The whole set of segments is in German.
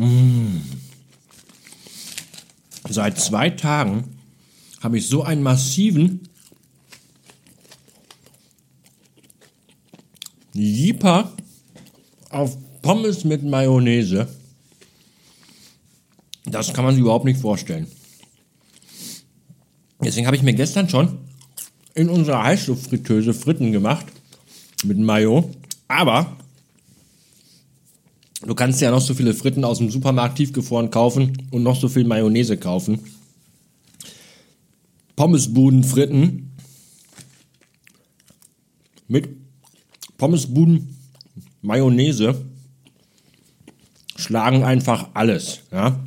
Mmh. Seit zwei Tagen habe ich so einen massiven Jeeper auf Pommes mit Mayonnaise. Das kann man sich überhaupt nicht vorstellen. Deswegen habe ich mir gestern schon in unserer Heißluftfritteuse Fritten gemacht mit Mayo. Aber du kannst ja noch so viele Fritten aus dem Supermarkt tiefgefroren kaufen und noch so viel Mayonnaise kaufen. Pommesbuden fritten mit Pommesbuden Mayonnaise schlagen einfach alles, ja.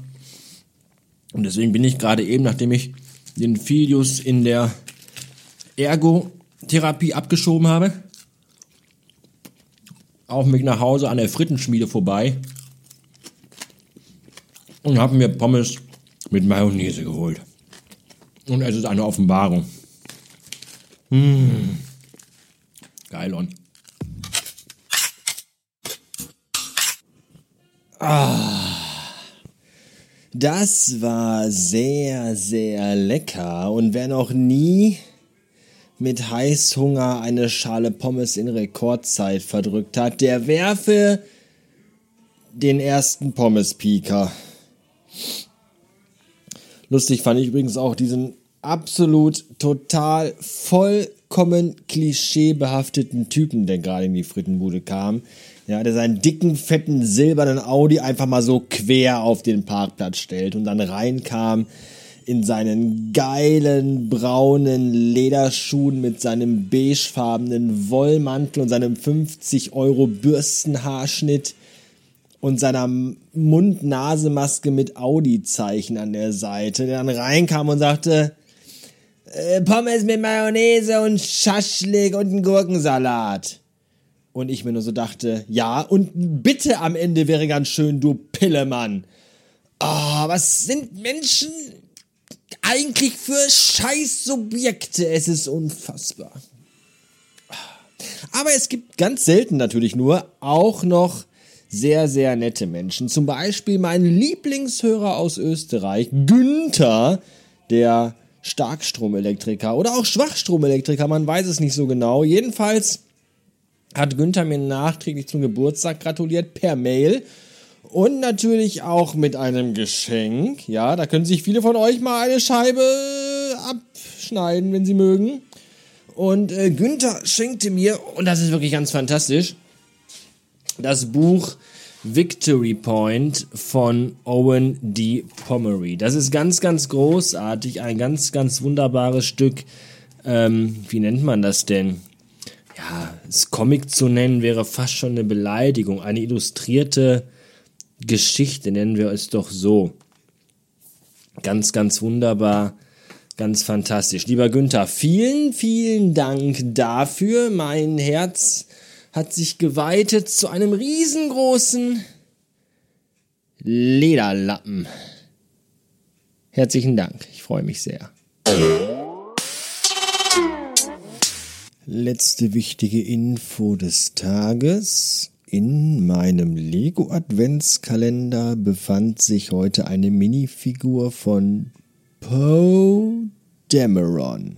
Und deswegen bin ich gerade eben, nachdem ich den Filius in der Ergotherapie abgeschoben habe, auf mich nach Hause an der Frittenschmiede vorbei und habe mir Pommes mit Mayonnaise geholt. Und es ist eine Offenbarung. Mmh. Geil on. Ah. Das war sehr, sehr lecker. Und wer noch nie mit Heißhunger eine Schale Pommes in Rekordzeit verdrückt hat, der werfe den ersten Pommes-Pieker. Lustig fand ich übrigens auch diesen absolut total vollkommen klischeebehafteten Typen, der gerade in die Frittenbude kam. Ja, der seinen dicken, fetten, silbernen Audi einfach mal so quer auf den Parkplatz stellt und dann reinkam in seinen geilen braunen Lederschuhen mit seinem beigefarbenen Wollmantel und seinem 50 Euro Bürstenhaarschnitt und seiner Mund-Nase-Maske mit Audi-Zeichen an der Seite, der dann reinkam und sagte, äh, Pommes mit Mayonnaise und Schaschlik und einen Gurkensalat. Und ich mir nur so dachte, ja, und bitte am Ende wäre ganz schön, du Pillemann. Oh, was sind Menschen eigentlich für Scheißsubjekte? Es ist unfassbar. Aber es gibt ganz selten natürlich nur auch noch sehr, sehr nette Menschen. Zum Beispiel mein Lieblingshörer aus Österreich, Günther, der Starkstromelektriker oder auch Schwachstromelektriker, man weiß es nicht so genau. Jedenfalls hat Günther mir nachträglich zum Geburtstag gratuliert per Mail und natürlich auch mit einem Geschenk. Ja, da können sich viele von euch mal eine Scheibe abschneiden, wenn sie mögen. Und äh, Günther schenkte mir, und das ist wirklich ganz fantastisch, das Buch Victory Point von Owen D. Pomeroy. Das ist ganz, ganz großartig, ein ganz, ganz wunderbares Stück. Ähm, wie nennt man das denn? Ja, das Comic zu nennen wäre fast schon eine Beleidigung. Eine illustrierte Geschichte nennen wir es doch so. Ganz, ganz wunderbar, ganz fantastisch. Lieber Günther, vielen, vielen Dank dafür. Mein Herz hat sich geweitet zu einem riesengroßen Lederlappen. Herzlichen Dank, ich freue mich sehr. Letzte wichtige Info des Tages. In meinem Lego Adventskalender befand sich heute eine Minifigur von Poe Dameron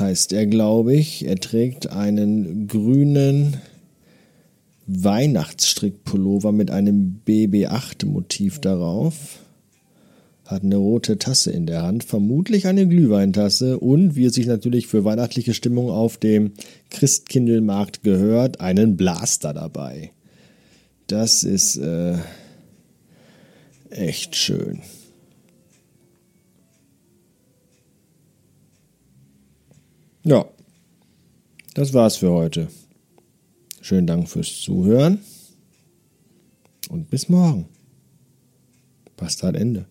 heißt er, glaube ich. Er trägt einen grünen Weihnachtsstrickpullover mit einem BB8-Motiv darauf. Hat eine rote Tasse in der Hand, vermutlich eine Glühweintasse und, wie es sich natürlich für weihnachtliche Stimmung auf dem Christkindlmarkt gehört, einen Blaster dabei. Das ist äh, echt schön. Ja, das war's für heute. Schönen Dank fürs Zuhören und bis morgen. Bastard Ende.